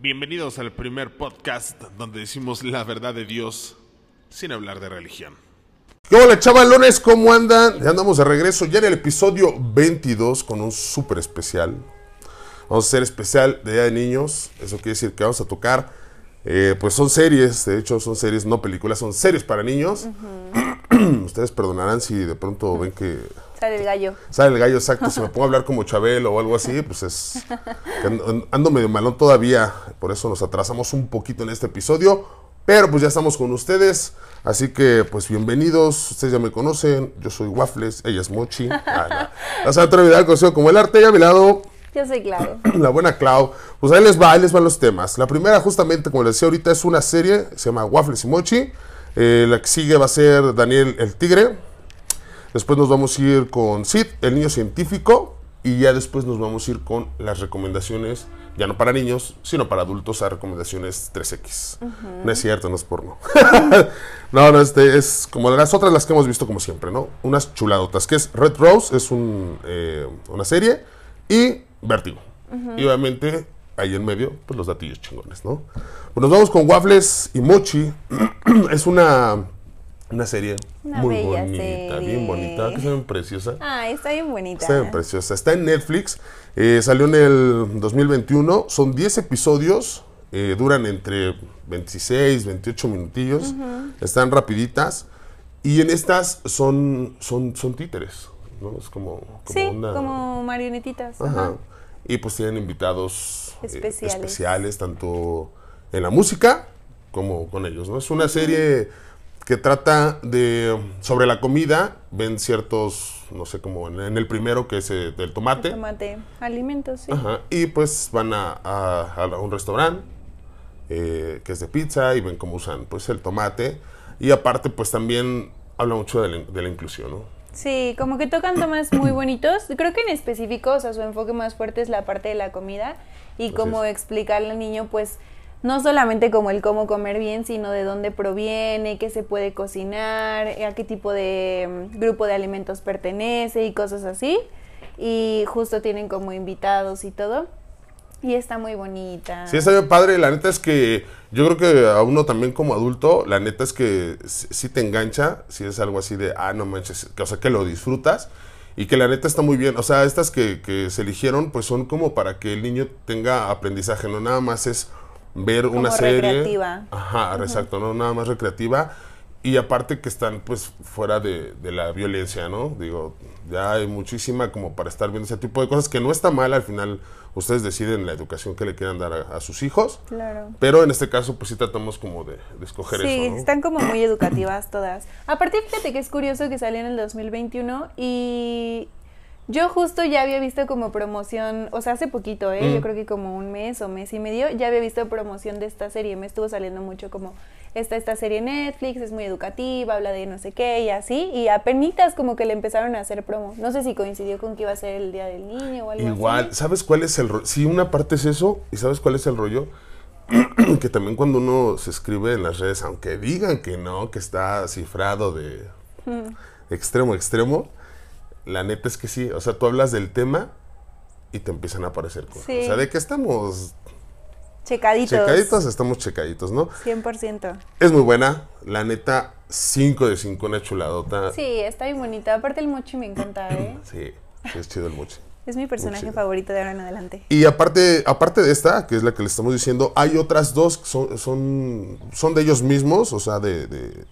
Bienvenidos al primer podcast donde decimos la verdad de Dios sin hablar de religión. ¿Qué hola chavalones? ¿Cómo andan? Ya andamos de regreso ya en el episodio 22 con un súper especial. Vamos a hacer especial de Día de Niños. Eso quiere decir que vamos a tocar, eh, pues son series, de hecho son series, no películas, son series para niños. Ustedes perdonarán si de pronto ven que Sale el gallo. Sale el gallo, exacto. Si me pongo a hablar como Chabelo o algo así, pues es. ando, medio malón todavía. Por eso nos atrasamos un poquito en este episodio. Pero pues ya estamos con ustedes. Así que pues bienvenidos. Ustedes ya me conocen. Yo soy Waffles. Ella es Mochi. Ah, no. La Sandra Vidal, conocido como el arte. Y a mi lado, Yo soy Clau. la buena Clau. Pues ahí les va, ahí les van los temas. La primera, justamente, como les decía ahorita, es una serie. Se llama Waffles y Mochi. Eh, la que sigue va a ser Daniel el Tigre. Después nos vamos a ir con Sid, el niño científico. Y ya después nos vamos a ir con las recomendaciones, ya no para niños, sino para adultos, a recomendaciones 3X. No es cierto, no es porno. no, no, este es como las otras, las que hemos visto como siempre, ¿no? Unas chuladotas, que es Red Rose, es un, eh, una serie, y Vértigo. Y obviamente, ahí en medio, pues los datillos chingones, ¿no? Pues nos vamos con Waffles y Mochi. es una, una serie Una muy bella bonita, serie. bien bonita, que se ven preciosa. Ah, está bien bonita. Está bien preciosa. Está en Netflix. eh, salió en el 2021. Son 10 episodios. eh, duran entre 26, 28 minutillos. Están rapiditas. Y en estas son, son, son títeres. ¿no? Es como, como sí, una- como marionetitas. Ajá. Ajá. Y pues tienen invitados eh, Especiales. especiales, tanto en la música como con ellos, ¿no? Es una serie que trata de sobre la comida, ven ciertos, no sé, como en, en el primero que es eh, del tomate, Tomate. Alimentos, sí. Ajá, y pues van a, a- a un restaurante eh, que es de pizza y ven cómo usan pues el tomate y aparte pues también habla mucho de la, de la inclusión, ¿no? Sí, como que tocan temas muy bonitos. Creo que en específico, o sea, su enfoque más fuerte es la parte de la comida y Así es. explicarle al niño, pues, no solamente como el cómo comer bien, sino de dónde proviene, qué se puede cocinar, a qué tipo de mm, grupo de alimentos pertenece y cosas así. Y justo tienen como invitados y todo. Y está muy bonita. Sí, está bien padre. La neta es que yo creo que a uno también como adulto, la neta es que si te engancha, si es algo así de, ah, no manches, o sea, que lo disfrutas y que la neta está muy bien. O sea, estas que, que se eligieron, pues son como para que el niño tenga aprendizaje, no nada más es ver una serie. recreativa. Ajá, exacto, no nada más recreativa. Y aparte que están pues fuera de, de la violencia, ¿no? Digo, ya hay muchísima como para estar viendo ese tipo de cosas que no está mal, al final ustedes deciden la educación que le quieran dar a, a sus hijos. Claro. Pero en este caso pues sí tratamos como de, de escoger Sí, eso, ¿no? están como muy educativas todas. Aparte, fíjate que es curioso que salió en el 2021 y yo justo ya había visto como promoción, o sea, hace poquito, ¿eh? Mm. Yo creo que como un mes o mes y medio, ya había visto promoción de esta serie. Me estuvo saliendo mucho como esta, esta serie Netflix, es muy educativa, habla de no sé qué y así. Y apenitas como que le empezaron a hacer promo. No sé si coincidió con que iba a ser el Día del Niño o algo Igual, así. ¿sabes cuál es el rollo? Sí, una parte es eso, y ¿sabes cuál es el rollo? que también cuando uno se escribe en las redes, aunque digan que no, que está cifrado de extremo a extremo, la neta es que sí, o sea, tú hablas del tema y te empiezan a aparecer cosas. Sí. O sea, de que estamos Checaditos. checaditos, estamos checaditos, ¿no? 100%. Es muy buena, la neta, 5 de 5, una chuladota. Sí, está bien bonita. Aparte el mochi me encanta, ¿eh? Sí, es chido el mochi. Es mi personaje favorito de ahora en adelante. Y aparte, aparte de esta, que es la que le estamos diciendo, hay otras dos que son, son, son de ellos mismos, o sea, de, de,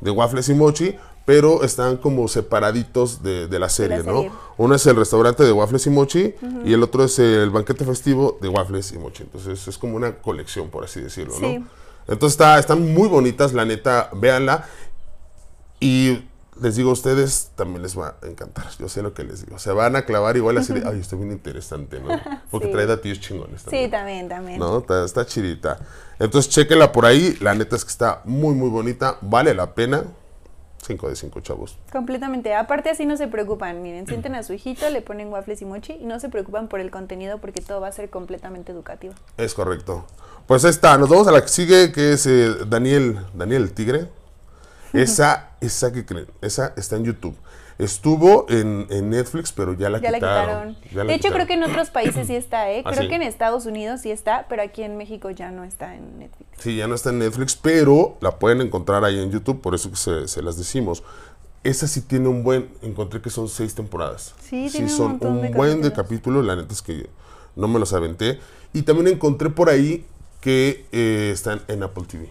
de Waffles y Mochi, pero están como separaditos de, de la serie, ¿no? serie. Uno es el restaurante de Waffles y Mochi y el otro es el banquete festivo de Waffles y Mochi. Entonces es como una colección, por así decirlo, Sí. ¿no? Entonces está, están muy bonitas, la neta, véanla. Y les digo a ustedes, también les va a encantar. Yo sé lo que les digo. Se van a clavar igual así de, ay, está bien interesante, ¿no? Porque Sí. trae datillos chingones también. Sí, también, también. ¿No? Está, está chidita. Entonces, chéquenla por ahí. La neta es que está muy, muy bonita. Vale la pena. 5 de 5, chavos. Completamente. Aparte así no se preocupan. Miren, sienten a su hijito, le ponen waffles y mochi y no se preocupan por el contenido porque todo va a ser completamente educativo. Es correcto. Pues ahí está. Nos vamos a la que sigue, que es eh, Daniel, Daniel el Tigre. Esa, esa que creen, esa está en YouTube. Estuvo en, en Netflix, pero ya la Ya la quitaron. quitaron. Ya la de hecho, quitaron. creo que en otros países sí está, ¿eh? ¿Ah, Creo sí? que en Estados Unidos sí está, pero aquí en México ya no está en Netflix. Sí, ya no está en Netflix, pero la pueden encontrar ahí en YouTube, por eso que se, se las decimos. Esa sí tiene un buen, encontré que son seis temporadas. Sí, tiene un son montón un de buen de capítulos. capítulos, la neta es que no me los aventé. Y también encontré por ahí que eh, están en Apple TV.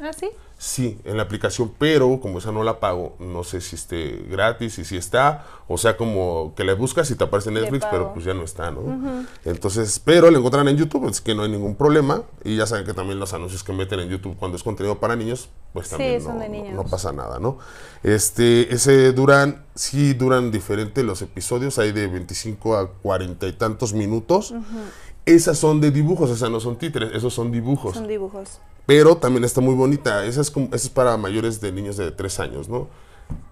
¿Ah, sí? Sí, en la aplicación, pero como esa no la pago, no sé si esté gratis y si está, o sea, como que la buscas y te aparece en Netflix, pero pues ya no está, ¿no? Entonces, pero la encontrarán en YouTube, así que no hay ningún problema. Y ya saben que también los anuncios que meten en YouTube cuando es contenido para niños, pues también no, pasa nada, ¿no? Este, ese duran, sí duran diferente los episodios, hay de 25 a 40 y tantos minutos. Esas son de dibujos, sea, no son títeres, esos son dibujos. Son dibujos. Pero también está muy bonita. Esa es, como, esa es para mayores de niños de 3 años, ¿no?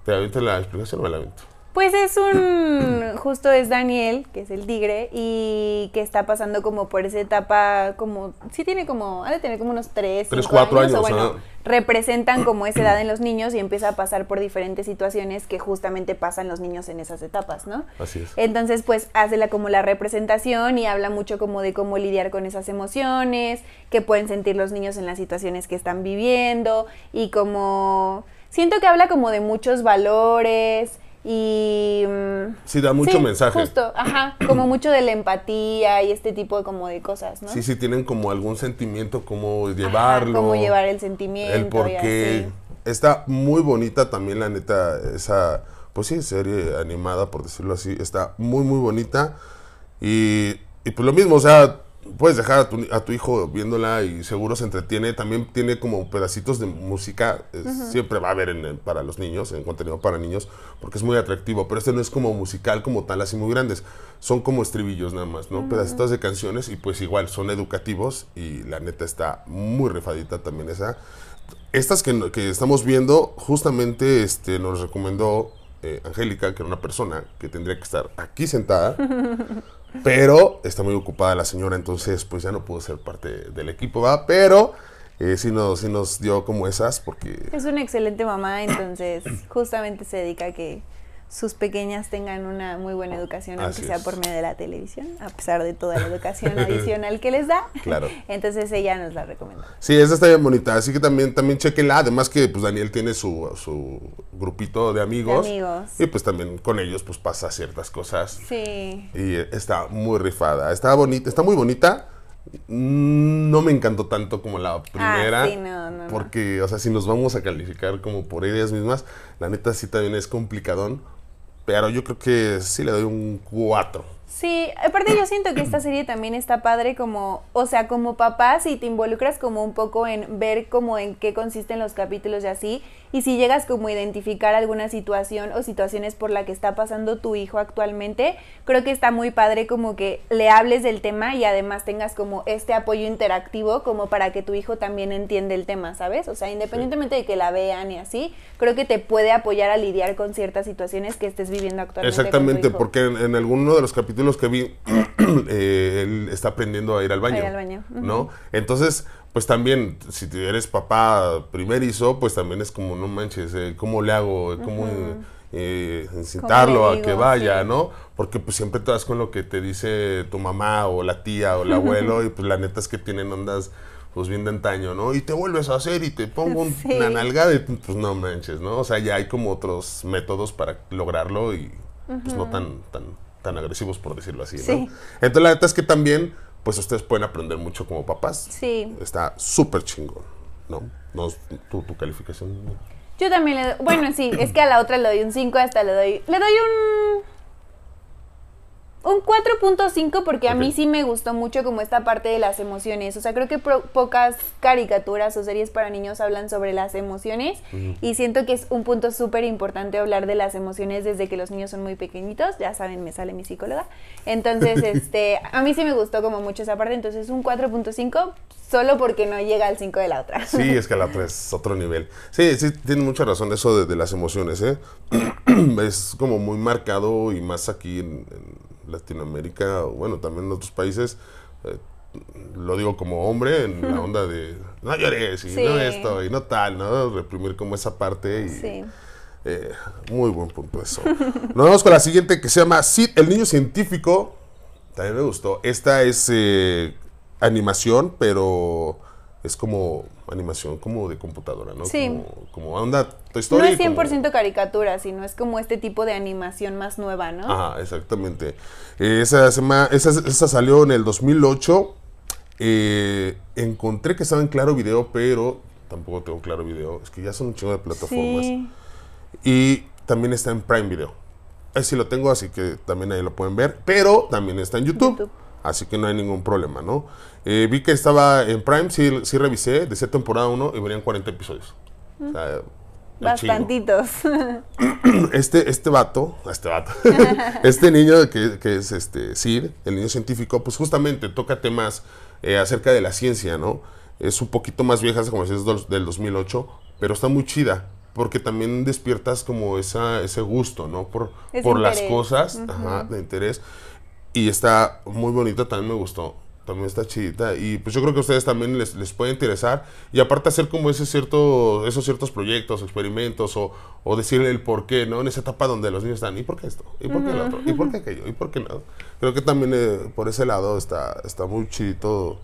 ¿Te aviento la explicación o me la aviento? Pues es un, justo es Daniel, que es el tigre, y que está pasando como por esa etapa, como, sí tiene como, ha de tener como unos 3, Tres, cuatro años, o bueno, ajá. representan como esa edad en los niños y empieza a pasar por diferentes situaciones que justamente pasan los niños en esas etapas, ¿no? Así es. Entonces, pues hace la, como la representación y habla mucho como de cómo lidiar con esas emociones, que pueden sentir los niños en las situaciones que están viviendo y como siento que habla como de muchos valores y mm, Sí, da mucho sí, mensaje. Justo, ajá, como mucho de la empatía y este tipo de como de cosas, ¿no? Sí, sí, tienen como algún sentimiento, cómo Ajá, llevarlo. cómo llevar el sentimiento El y porqué. así. Está muy bonita también, la neta, esa, pues sí, serie animada, por decirlo así. Está muy, muy bonita. Y, y pues lo mismo, o sea, puedes dejar a tu, a tu hijo viéndola y seguro se entretiene. También tiene como pedacitos de música. es- Siempre va a haber en para los niños, en contenido para niños, porque es muy atractivo. Pero este no es como musical como tal, así muy grandes. Son como estribillos nada más, ¿no? Pedacitos de canciones y pues igual son educativos. Y la neta está muy rifadita también esa. Estas que estamos viendo, justamente este, nos recomendó eh, Angélica, que era una persona que tendría que estar aquí sentada, pero está muy ocupada la señora, entonces pues ya no pudo ser parte del equipo, ¿va? Pero eh, sí, nos, sí nos dio como esas, porque Es una excelente mamá, entonces justamente se dedica a que sus pequeñas tengan una muy buena educación, aunque Así sea es. por medio de la televisión, a pesar de toda la educación adicional que les da. Claro. Entonces ella nos la recomendó. sí, esa está bien bonita, así que también, también chequenla, además que pues Daniel tiene su, su grupito de amigos, De amigos. y pues también con ellos pues pasa ciertas cosas Sí. Y está muy rifada. Está bonita, está muy bonita. No me encantó tanto como la primera. Ah, sí, no, no, no. Porque, o sea, si nos vamos a calificar como por ellas mismas, la neta sí también es complicadón. Pero yo creo que sí le doy un 4. Sí, aparte yo siento que esta serie también está padre como, o sea, como papá, si te involucras como un poco en ver como en qué consisten los capítulos y así, y si llegas como a identificar alguna situación o situaciones por la que está pasando tu hijo actualmente, creo que está muy padre como que le hables del tema y además tengas como este apoyo interactivo como para que tu hijo también entienda el tema, ¿sabes? O sea, independientemente de que la vean y así, creo que te puede apoyar a lidiar con ciertas situaciones que estés viviendo actualmente. con tu Exactamente, hijo. porque en, en alguno de los capítulos que vi, eh, él está aprendiendo a ir al baño. A ir al baño, ¿No? Entonces, pues también, si eres papá primerizo, pues también es como, no manches, eh, ¿cómo le hago? ¿Cómo eh, incitarlo ¿Cómo a que vaya, Sí. no? Porque pues siempre te vas con lo que te dice tu mamá o la tía o el abuelo y pues la neta es que tienen ondas pues bien de antaño, ¿no? Y te vuelves a hacer y te pongo un- Sí. una nalgada y pues no manches, ¿no? O sea, ya hay como otros métodos para lograrlo y pues no tan, tan, tan agresivos por decirlo así, ¿no? Sí. Entonces la neta es que también pues ustedes pueden aprender mucho como papás. Sí. Está súper chingón, ¿no? no tu, tu calificación. Yo también le doy, bueno, sí, es que a la otra le doy un 5, hasta le doy, le doy un, un 4.5 porque a mí sí me gustó mucho como esta parte de las emociones. O sea, creo que pro- pocas caricaturas o series para niños hablan sobre las emociones y siento que es un punto súper importante hablar de las emociones desde que los niños son muy pequeñitos. Ya saben, me sale mi psicóloga. Entonces, este, a mí sí me gustó como mucho esa parte, entonces un 4.5 solo porque no llega al 5 de la otra. Sí, es que la otra es otro nivel. Sí, sí, tiene mucha razón eso de, de las emociones, ¿eh? es como muy marcado y más aquí en, en Latinoamérica, o bueno, también en otros países. eh, lo digo como hombre, en la onda de no llores y Sí. no esto y no tal, ¿no? Reprimir como esa parte y Sí. Eh, muy buen punto eso. Nos vamos con la siguiente que se llama Sid, el niño científico. También me gustó. Esta es eh, animación, pero es como animación como de computadora, ¿no? Sí. Como, como onda Toy No Story. es como- 100% caricatura, sino es como este tipo de animación más nueva, ¿no? Ajá, exactamente. Eh, esa, esa, esa salió en el 2008. Eh, encontré que estaba en Claro Video, pero tampoco tengo Claro Video. Es que ya son un chingo de plataformas. sí. Y también está en Prime Video. Ahí sí lo tengo, así que también ahí lo pueden ver. Pero también está en YouTube. YouTube. Así que no hay ningún problema, ¿no? Eh, vi que estaba en Prime, sí, sí revisé, decía temporada 1 y venían 40 episodios. O sea. Bastantitos. Este, este vato, este vato, este niño que, que es este Sid, el niño científico, pues justamente toca temas eh, acerca de la ciencia, ¿no? Es un poquito más vieja, como decías, del- del 2008, pero está muy chida, porque también despiertas como esa, ese gusto, ¿no? Por, Ese por las cosas, ajá, de interés. Y está muy bonita, también me gustó. También está chidita. Y pues yo creo que a ustedes también les, les puede interesar. Y aparte hacer como ese cierto, esos ciertos proyectos, experimentos, o, o decirle el por qué, ¿no? En esa etapa donde los niños están, ¿y por qué esto? ¿Y por qué lo otro? ¿Y por qué aquello? ¿Y por qué no? Creo que también eh, por ese lado está, está muy chidito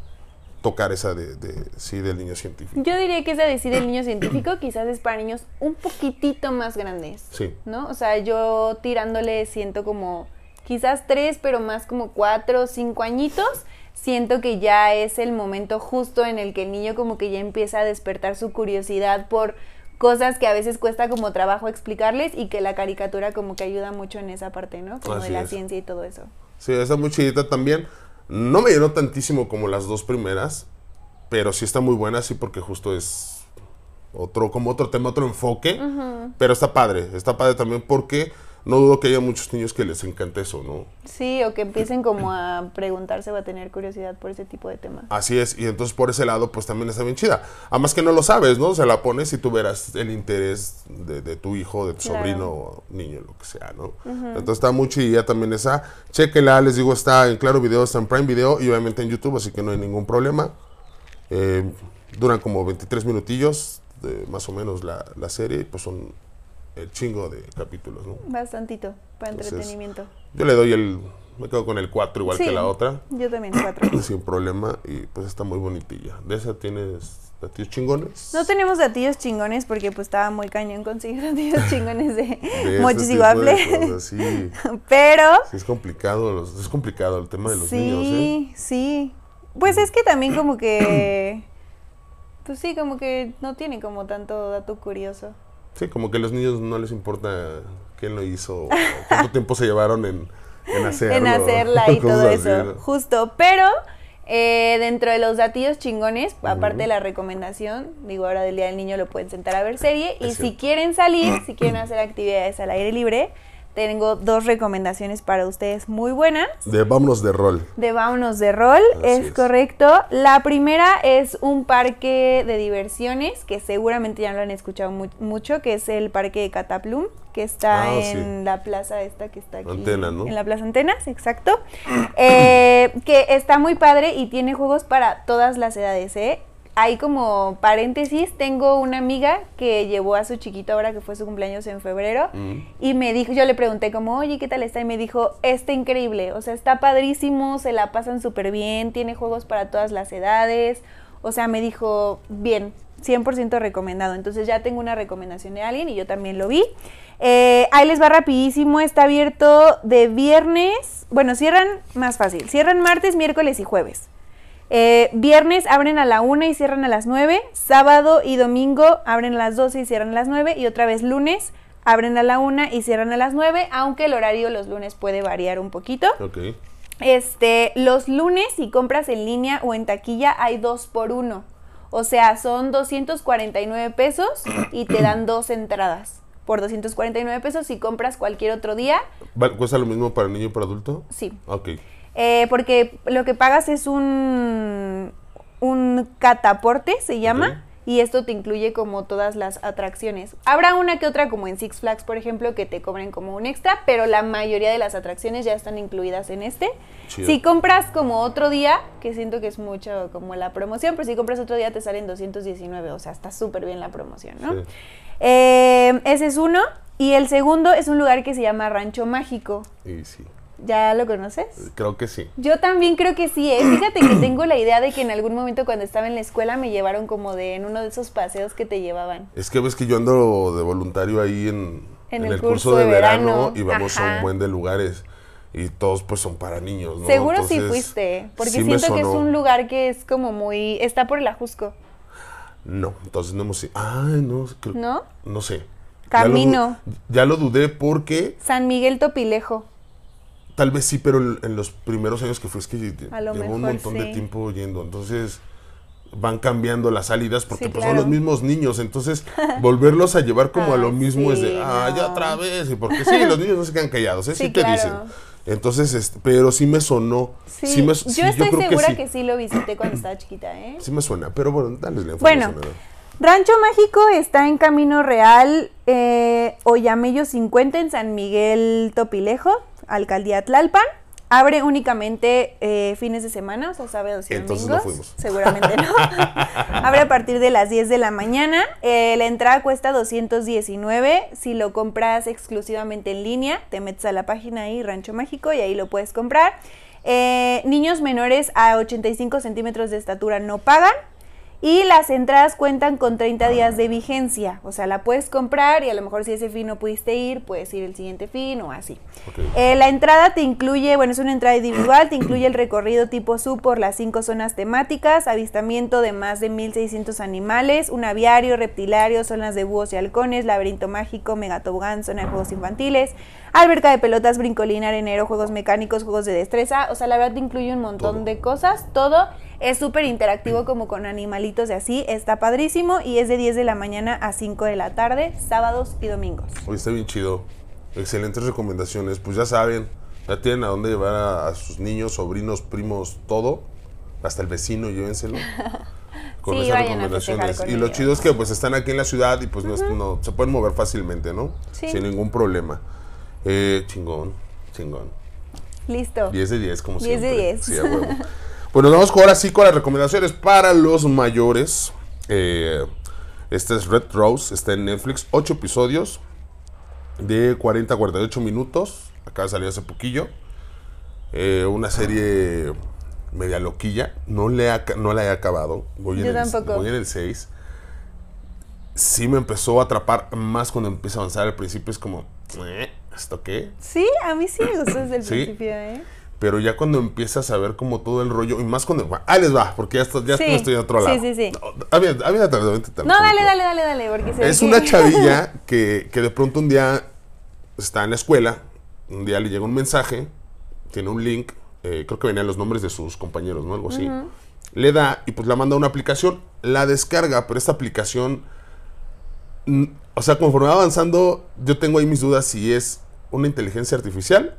tocar esa de, de- sí, del niño científico. Yo diría que esa de sí del niño científico quizás es para niños un poquitito más grandes. Sí. ¿No? O sea, yo tirándole siento como quizás tres, pero más como cuatro o cinco añitos. Siento que ya es el momento justo en el que el niño como que ya empieza a despertar su curiosidad por cosas que a veces cuesta como trabajo explicarles y que la caricatura como que ayuda mucho en esa parte, ¿no? Como Así de la es. ciencia y todo eso. Sí, está muy chidita también. No me llenó tantísimo como las dos primeras, pero sí está muy buena, sí, porque justo es otro, como otro tema, otro enfoque. Pero está padre, está padre también porque no dudo que haya muchos niños que les encante eso, ¿no? Sí, o que empiecen como a preguntarse o a tener curiosidad por ese tipo de temas. Así es, y entonces por ese lado, pues también está bien chida. Además que no lo sabes, ¿no? Se la pones y tú verás el interés de, de tu hijo, de tu Claro. sobrino, o niño, lo que sea, ¿no? Entonces está muy chida también esa. Chequenla, les digo, está en Claro Video, está en Prime Video y obviamente en YouTube, así que no hay ningún problema. Eh, duran como 23 minutillos, de, más o menos la, la serie, y pues son el chingo de capítulos, ¿no? Bastantito, para Entonces, entretenimiento. Yo le doy el, me quedo con el 4 igual Sí, que la otra Yo también, cuatro. sin problema y pues está muy bonitilla. ¿De esa tienes platillos chingones? No tenemos gatillos chingones porque pues estaba muy cañón conseguir gatillos chingones de, De mochis y waffles. Sí, Pero sí es complicado, los- es complicado el tema de los sí, niños, ¿eh? sí. Pues es que también como que pues sí, como que no tiene como tanto dato curioso. Sí, como que a los niños no les importa quién lo hizo, o cuánto tiempo se llevaron en, en hacerlo. en hacerla y todo así, eso, ¿no? justo. Pero eh, dentro de los datillos chingones, aparte de la recomendación, digo, ahora del Día del Niño lo pueden sentar a ver serie. Y si quieren salir, si quieren hacer actividades al aire libre, tengo dos recomendaciones para ustedes muy buenas. De vámonos de rol. De Vámonos de Rol, es, es. correcto. La primera es un parque de diversiones que seguramente ya lo han escuchado mu- mucho, que es el parque de Cataplum, que está Ah, en sí. la plaza esta que está aquí. Antenas, ¿no? En la plaza Antenas, exacto. Eh, que está muy padre y tiene juegos para todas las edades, ¿eh? Hay como paréntesis, tengo una amiga que llevó a su chiquito ahora que fue su cumpleaños en febrero Mm. y me dijo, yo le pregunté como, oye, ¿qué tal está? Y me dijo, está increíble, o sea, está padrísimo, se la pasan súper bien, tiene juegos para todas las edades, o sea, me dijo, bien, 100% recomendado. Entonces ya tengo una recomendación de alguien y yo también lo vi. Eh, ahí les va rapidísimo, está abierto de viernes, bueno, cierran más fácil, cierran martes, miércoles y jueves. Eh, viernes abren a la 1 y cierran a las 9. Sábado y domingo abren a las 12 y cierran a las 9. Y otra vez lunes abren a la 1 y cierran a las 9. Aunque el horario los lunes puede variar un poquito. Este, los lunes, si compras en línea o en taquilla, hay dos por uno. O sea, son 249 pesos y te dan dos entradas. Por 249 pesos, si compras cualquier otro día, ¿Cuesta lo mismo para niño y para adulto? sí. Ok. Eh, porque lo que pagas es un, un cataporte, se llama, y esto te incluye como todas las atracciones. Habrá una que otra, como en Six Flags, por ejemplo, que te cobren como un extra, pero la mayoría de las atracciones ya están incluidas en este. Chido. Si compras como otro día, que siento que es mucho como la promoción, pero si compras otro día te salen 219, o sea, está súper bien la promoción, ¿no? Sí. Eh, ese es uno. Y el segundo es un lugar que se llama Rancho Mágico. Y sí, ¿Ya lo conoces? creo que sí. Yo también creo que sí, ¿eh? Fíjate que tengo la idea de que en algún momento cuando estaba en la escuela me llevaron como de en uno de esos paseos que te llevaban. Es que ves que yo ando de voluntario ahí en, En en el el, curso, curso de, de verano, verano. y vamos a un buen de lugares y todos pues son para niños, ¿no? Seguro sí Entonces, fuiste, porque sí siento que es un lugar que es como muy... Está por el Ajusco, No, entonces no hemos ido. Ay, no, creo- ¿no? no sé. Camino. Ya lo, du- ya lo dudé porque San Miguel Topilejo. Tal vez sí, pero en en los primeros años que fue es que A lo llevo un montón de tiempo yendo, entonces van cambiando las salidas porque Sí, pues, son los mismos niños, entonces volverlos a llevar como a lo Ay, mismo es de, ah, ya otra vez, y porque sí, los niños no se quedan callados, ¿eh? sí, te claro. dicen. Entonces, este, pero sí me sonó, Sí, sí, me, yo sí, estoy segura que que sí, lo visité cuando estaba chiquita, ¿eh? sí me suena, pero bueno, dale la Bueno, información. ver. Rancho Mágico está en Camino Real, eh, Oyamello 50 en San Miguel Topilejo, Alcaldía Tlalpan. Abre únicamente eh, fines de semana, o sea, sábados y Entonces no domingos. fuimos. Seguramente no. Abre a partir de las 10 de la mañana. Eh, la entrada cuesta 219. Si lo compras exclusivamente en línea, te metes a la página ahí, Rancho Mágico, y ahí lo puedes comprar. Eh, niños menores a 85 centímetros de estatura no pagan. Y las entradas cuentan con 30 días de vigencia. O sea, la puedes comprar y a lo mejor si ese fin no pudiste ir, puedes ir el siguiente fin o así. Eh, la entrada te incluye, bueno, es una entrada individual, te incluye el recorrido tipo SU por las cinco zonas temáticas, avistamiento de más de 1600 animales, un aviario, reptilario, zonas de búhos y halcones, laberinto mágico, megatobogán, zona de juegos infantiles, alberca de pelotas, brincolín, arenero, juegos mecánicos, juegos de destreza. O sea, la verdad te incluye un montón Todo. de cosas, todo. Es súper interactivo como con animalitos y así, está padrísimo y es de 10 de la mañana a 5 de la tarde, sábados y domingos. Hoy está bien chido. Excelentes recomendaciones. Pues ya saben, ya tienen a dónde llevar a, a sus niños, sobrinos, primos, todo. Hasta el vecino, llévenselo. Con Sí, esas recomendaciones. con Y lo chido es que pues están aquí en la ciudad y pues no, no- se pueden mover fácilmente, ¿no? Sí. Sin ningún problema. Eh, chingón, chingón. Listo. 10 de 10, como 10 de siempre. 10. Sí, a huevo. Bueno, nos vamos ahora sí con las recomendaciones para los mayores. Eh, este es Red Rose, está en Netflix, 8 episodios de 40 a 48 minutos. Acaba de salir hace poquillo. Eh, una serie media loquilla. No, le ha- no la he acabado. Voy en Yo el, tampoco. Voy en el 6. Sí me empezó a atrapar más cuando empieza a avanzar. Al principio es como, "Eh, ¿esto qué? Sí, a mí sí me gustó desde el Sí. principio, ¿eh? Pero ya cuando empiezas a ver como todo el rollo, y más cuando. Ahí les va, porque ya, estoy- ya Sí. estoy en otro Sí, lado. sí, sí. No, a ver, a ver, a te No, dale, dale, dale, dale, porque se Es que- una chavilla que, que de pronto un día está en la escuela, un día le llega un mensaje, tiene un link, eh, creo que venían los nombres de sus compañeros, ¿no? Algo así. Le da y pues la manda a una aplicación, la descarga, pero esta aplicación, o sea, conforme va avanzando, yo tengo ahí mis dudas si es una inteligencia artificial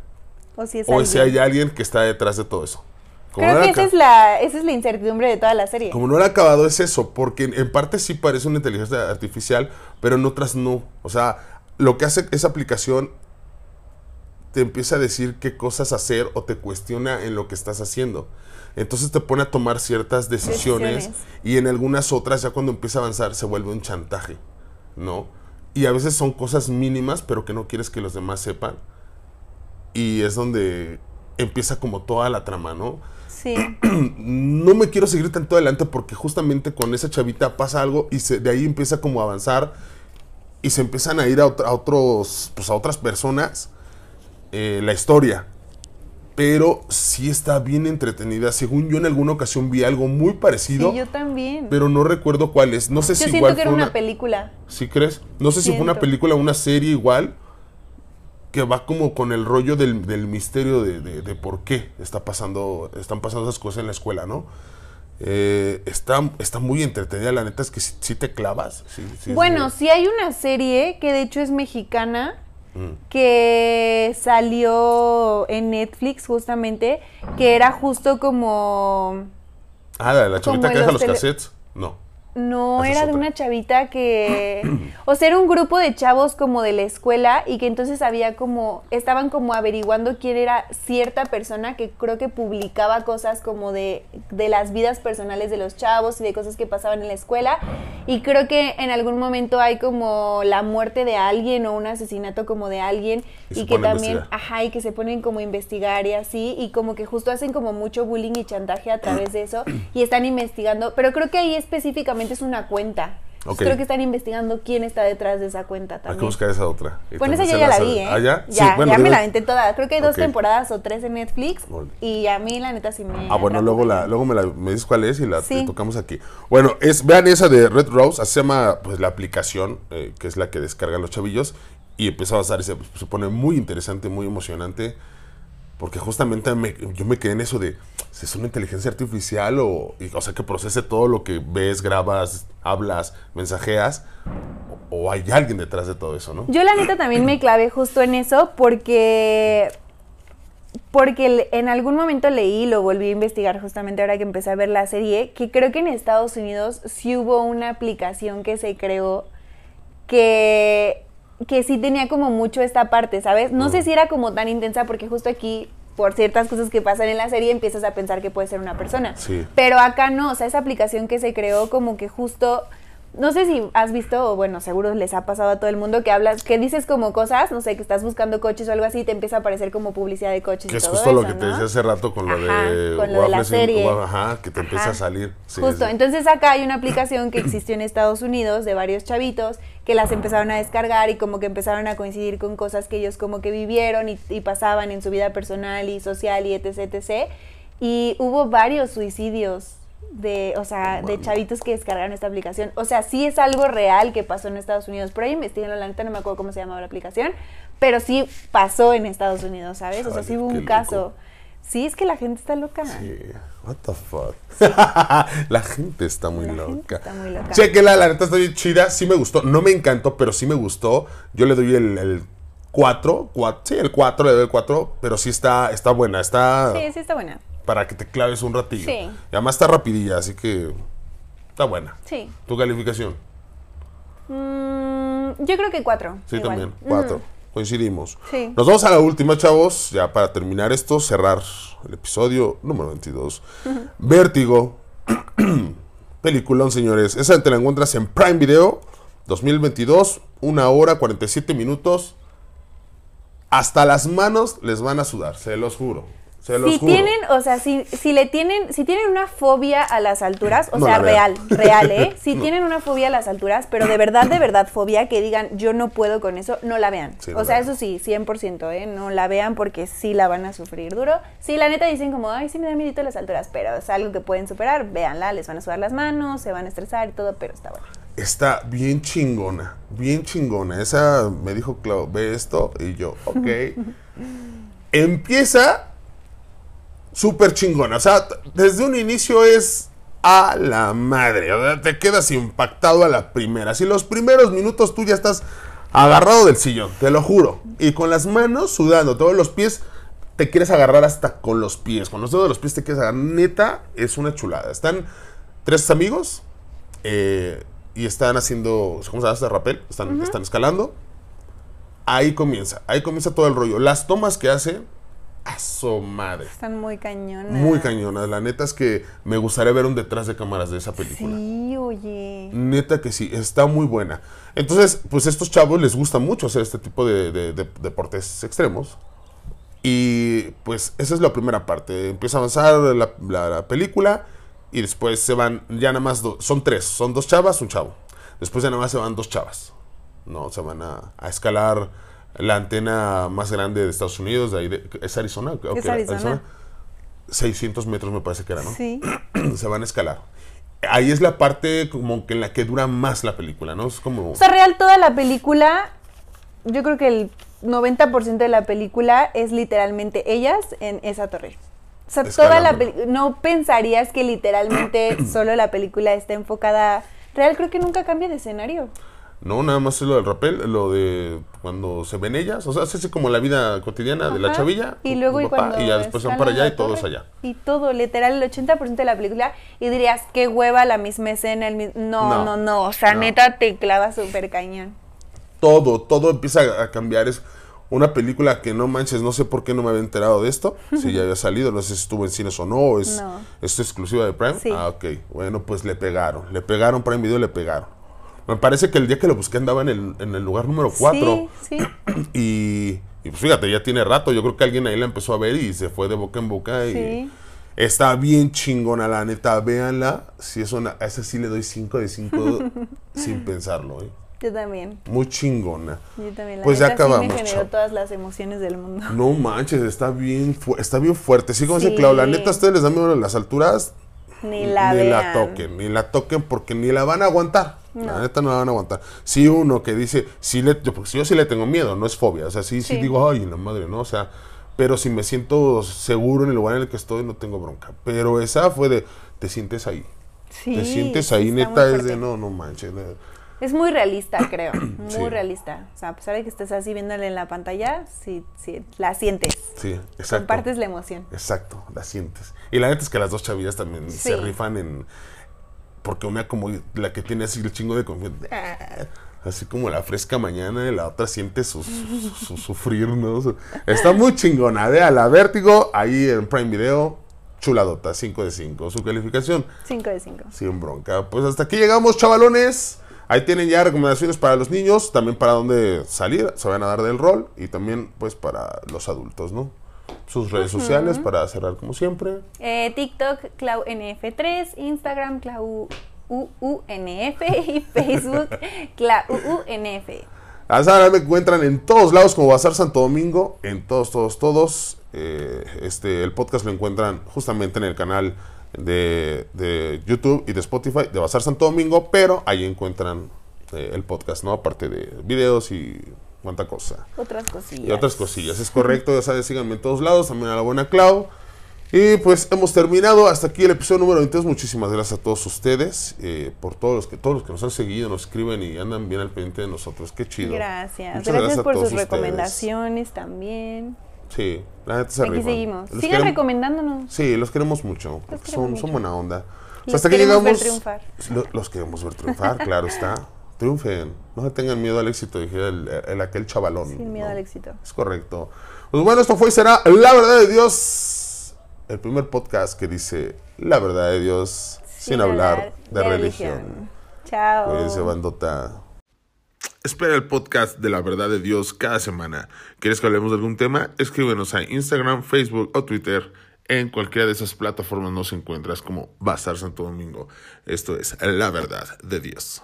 O si es o si alguien. hay alguien que está detrás de todo eso. Como Creo no que era esa es, la, esa es la incertidumbre de toda la serie. como no ha acabado es eso, porque en, en parte sí parece una inteligencia artificial, pero en otras no. O sea, lo que hace esa aplicación te empieza a decir qué cosas hacer o te cuestiona en lo que estás haciendo. Entonces te pone a tomar ciertas decisiones, Decisiones. y en algunas otras ya cuando empieza a avanzar se vuelve un chantaje, ¿no? Y a veces son cosas mínimas, pero que no quieres que los demás sepan. Y es donde empieza como toda la trama, ¿no? Sí. no me quiero seguir tanto adelante porque justamente con esa chavita pasa algo y se- de ahí empieza como a avanzar y se empiezan a ir a, ot- a otros, pues a otras personas eh, la historia. Pero sí está bien entretenida. Según yo en alguna ocasión vi algo muy parecido, Sí, yo también. pero no recuerdo cuál es. No sé yo si siento igual que era una, una, película. ¿Sí crees? No sé si fue una película o una serie igual que va como con el rollo del, del misterio de, de- de por qué está pasando, están pasando esas cosas en la escuela, ¿no? Eh, está, está muy entretenida, la neta es que sí, te clavas. Bueno, sí hay una serie que de hecho es mexicana Mm. que salió en Netflix justamente, que era justo como... Ah, la, la chavita que deja los los cassettes. No. No, era de otra. una chavita que, o sea, era un grupo de chavos como de la escuela y que entonces había como, estaban como averiguando quién era cierta persona que creo que publicaba cosas como de, de las vidas personales de los chavos y de cosas que pasaban en la escuela y creo que en algún momento hay como la muerte de alguien o un asesinato como de alguien Y y, que también, ajá, y que se ponen como a investigar y así y como que justo hacen como mucho bullying y chantaje a través de eso y están investigando, pero creo que ahí específicamente es una cuenta. Creo que están investigando quién está detrás de esa cuenta Hay que también. buscar esa otra. Bueno, esa también yo se ya la vi, ¿eh? ¿Ah, ya? Sí, Ya, bueno, ya me la aventé toda. Creo que hay dos temporadas o tres en Netflix. Y a mí, la neta, sí me. Ah, bueno, luego, la, luego me, la, me dices cuál es y la Sí. tocamos aquí. Bueno, es, vean esa de Red Rose, así se llama pues, la aplicación, eh, que es la que descargan los chavillos, y empieza a avanzar y se, se pone muy interesante, muy emocionante, porque justamente me- yo me quedé en eso de si es una inteligencia artificial o, o sea, que procese todo lo que ves, grabas, hablas, mensajeas, o, o hay alguien detrás de todo eso, ¿no? Yo, la neta, también me clavé justo en eso porque. Porque en algún momento leí, lo volví a investigar justamente ahora que empecé a ver la serie, que creo que en Estados Unidos sí hubo una aplicación que se creó que, que sí tenía como mucho esta parte, ¿sabes? No sé si era como tan intensa porque justo aquí, por ciertas cosas que pasan en la serie, empiezas a pensar que puede ser una persona. Sí. Pero acá no, o sea, esa aplicación que se creó como que justo... No sé si has visto, o bueno, seguro les ha pasado a todo el mundo que hablas, que dices como cosas, no sé, que estás buscando coches o algo así y te empieza a aparecer como publicidad de coches Que y es todo justo lo que te decía hace rato con lo Ajá, de con lo de la serie. Ajá, que te empieza a salir. Sí, Justo, sí. entonces acá hay una aplicación que existió en Estados Unidos de varios chavitos que las empezaron a descargar y como que empezaron a coincidir con cosas que ellos como que vivieron y, y pasaban en su vida personal y social y etc, etc. Y hubo varios suicidios de, o sea, de chavitos que descargaron esta aplicación. O sea, sí es algo real que pasó en Estados Unidos. Por ahí investiguenlo, la neta no me acuerdo cómo se llamaba la aplicación, pero sí pasó en Estados Unidos, ¿sabes? O sea, sí hubo un loco. caso. Sí, es que la gente está loca. Sí, What the fuck. la gente está muy La loca. gente está muy loca. Chequela, la neta está bien chida. Sí me gustó. No me encantó, pero sí me gustó. Yo le doy el, el 4. Sí, el 4, le doy el 4. Pero sí está, está buena. Está Sí, sí está buena. para que te claves un ratillo. Sí. Y además está rapidilla, así que está buena. Sí. ¿Tu calificación? Mm, yo creo que cuatro. Sí, igual. también. 4. Coincidimos. Sí. Nos vamos a la última, chavos. Ya para terminar esto, cerrar el episodio número 22. Vértigo. Peliculón, señores. Esa te la encuentras en Prime Video 2022. Una hora, 47 minutos. Hasta las manos les van a sudar, se los juro. Se los Si juro. tienen, o sea, si, si le tienen, si tienen una fobia a las alturas, o No sea, real, real, ¿eh? Si No. tienen una fobia a las alturas, pero de verdad, de verdad, fobia, que digan, yo no puedo con eso, no la vean. Sí, o sea, vean. eso sí, 100%, ¿eh? No la vean porque sí la van a sufrir duro. Sí, la neta dicen como, ay, sí me da miedo las alturas, pero es algo que pueden superar, véanla, les van a sudar las manos, se van a estresar y todo, pero está bueno. Está bien chingona, bien chingona. Esa me dijo, Clau, ve esto. Y yo, ok. Empieza súper chingona. O sea, desde un inicio es a la madre. O sea, te quedas impactado a la primera. Si los primeros minutos tú ya estás agarrado del sillón, te lo juro. Y con las manos sudando, todos los pies, te quieres agarrar hasta con los pies. Con los dedos de los pies te quieres agarrar. Neta, es una chulada. Están tres amigos. eh, y están haciendo, ¿cómo se llama? Este rappel, están, están escalando. Ahí comienza, ahí comienza todo el rollo. Las tomas que hace, a su madre. Están muy cañonas. Muy cañonas. La neta es que me gustaría ver un detrás de cámaras de esa película. Sí, oye. Neta que sí, está muy buena. Entonces, pues estos chavos les gusta mucho hacer este tipo de, de- de deportes extremos. Y pues esa es la primera parte. Empieza a avanzar la, la- la película y después se van, ya nada más, do- son tres, son dos chavas, un chavo. Después ya nada más se van dos chavas. No, se van a, a escalar la antena más grande de Estados Unidos, de ahí de- ¿es Arizona? Creo Es Arizona. 600 metros me parece que era, ¿no? Sí. se van a escalar. Ahí es la parte como que en la que dura más la película, ¿no? Es como... O sea, real, toda la película, yo creo que el 90% de la película es literalmente ellas en esa torre. O sea, toda la película, no pensarías que literalmente solo la película está enfocada. Real, creo que nunca cambia de escenario. No, nada más es lo del rapel, lo de cuando se ven ellas. O sea, es así como la vida cotidiana de la chavilla. Y luego y papá, cuando y ya después van para allá y todos allá. Y todo, literal, el 80% de la película. Y dirías, qué hueva la misma escena. El mi- no, No. no, no, O sea, No. neta te clava súper cañón. Todo, todo empieza a cambiar. Es una película que no manches, no sé por qué no me había enterado de esto. Si ya había salido, no sé si estuvo en cines o no. o es, No. ¿Es exclusiva de Prime? Sí. Ah, ok. Bueno, pues le pegaron. Le pegaron, Prime Video le pegaron. Me parece que el día que lo busqué andaba en el, en el lugar número 4. Sí, sí. Y, y pues fíjate, ya tiene rato. Yo creo que alguien ahí la empezó a ver y se fue de boca en boca. Y Sí. está bien chingona, la neta. Véanla. Si es una, a esa sí le doy 5 de 5 sin pensarlo. ¿eh? Yo también. Muy chingona. Yo también. La Pues ya sí acabamos, me generó todas las emociones del mundo. No manches, está bien, está bien fuerte. Sí, como dice Sí. Clau, la neta, a ustedes les da miedo las alturas. Ni la ni la toquen, ni la toquen porque ni la van a aguantar. La No. neta no la van a aguantar. Si uno que dice, sí le, yo, porque yo sí le tengo miedo, no es fobia. O sea, sí, sí, Sí. digo, ay, la madre, ¿no? O sea, pero si me siento seguro en el lugar en el que estoy, no tengo bronca. Pero esa fue de, te sientes ahí. Sí, te sientes sí ahí, neta, es de, no, no manches. Es muy realista, creo. Muy Sí. realista. O sea, a pesar de que estés así viéndole en la pantalla, sí, sí, la sientes. Sí, exacto. Compartes la emoción. Exacto, la sientes. Y la neta es que las dos chavillas también se Sí. rifan en. Porque una como la que tiene así el chingo de confianza. ah, Así como la fresca mañana y la otra siente su, su- su sufrir, ¿no? Está muy chingona. la Vértigo, ahí en Prime Video. Chuladota, 5 de 5. Su calificación, 5 de 5. sin bronca. Pues hasta aquí llegamos, chavalones. Ahí tienen ya recomendaciones para los niños, también para dónde salir, se van a dar del rol y también pues para los adultos, ¿no? Sus redes sociales para cerrar como siempre. Eh, TikTok, ClauNF3, Instagram, ClauUUNF y Facebook, ClauUNF. A Sara me encuentran en todos lados como Bazar Santo Domingo, en todos, todos, todos. Eh, este, el podcast lo encuentran justamente en el canal de, de YouTube y de Spotify de Bazar Santo Domingo, pero ahí encuentran eh, el podcast, ¿no? Aparte de videos y cuánta cosa. Otras cosillas. Y otras cosillas, es correcto, ya sabes, síganme en todos lados, también a la buena Clau. Y pues hemos terminado hasta aquí el episodio número 23. Muchísimas gracias a todos ustedes eh, por todos los que todos los que nos han seguido, nos escriben y andan bien al pendiente de nosotros. Qué chido. Gracias. Muchas Gracias, por sus ustedes. recomendaciones también. Sí, la neta se Aquí seguimos. Los Sigan recomendándonos. Sí, los queremos mucho. Los son, queremos son mucho. buena onda. O sea, Los hasta que queremos ver llegamos. triunfar. Lo- los queremos ver triunfar, claro está. Triunfen. No se tengan miedo al éxito, dijera el, el- aquel chavalón. Sin miedo ¿no? al éxito. Es correcto. Pues bueno, esto fue y será La Verdad de Dios. El primer podcast que dice La Verdad de Dios sin, hablar de, religión. Chao. Cuídense, bandota. Espera el podcast de la verdad de Dios cada semana. ¿Quieres que hablemos de algún tema? Escríbenos a Instagram, Facebook o Twitter. En cualquiera de esas plataformas nos encuentras como Bazar Santo Domingo. Esto es la verdad de Dios.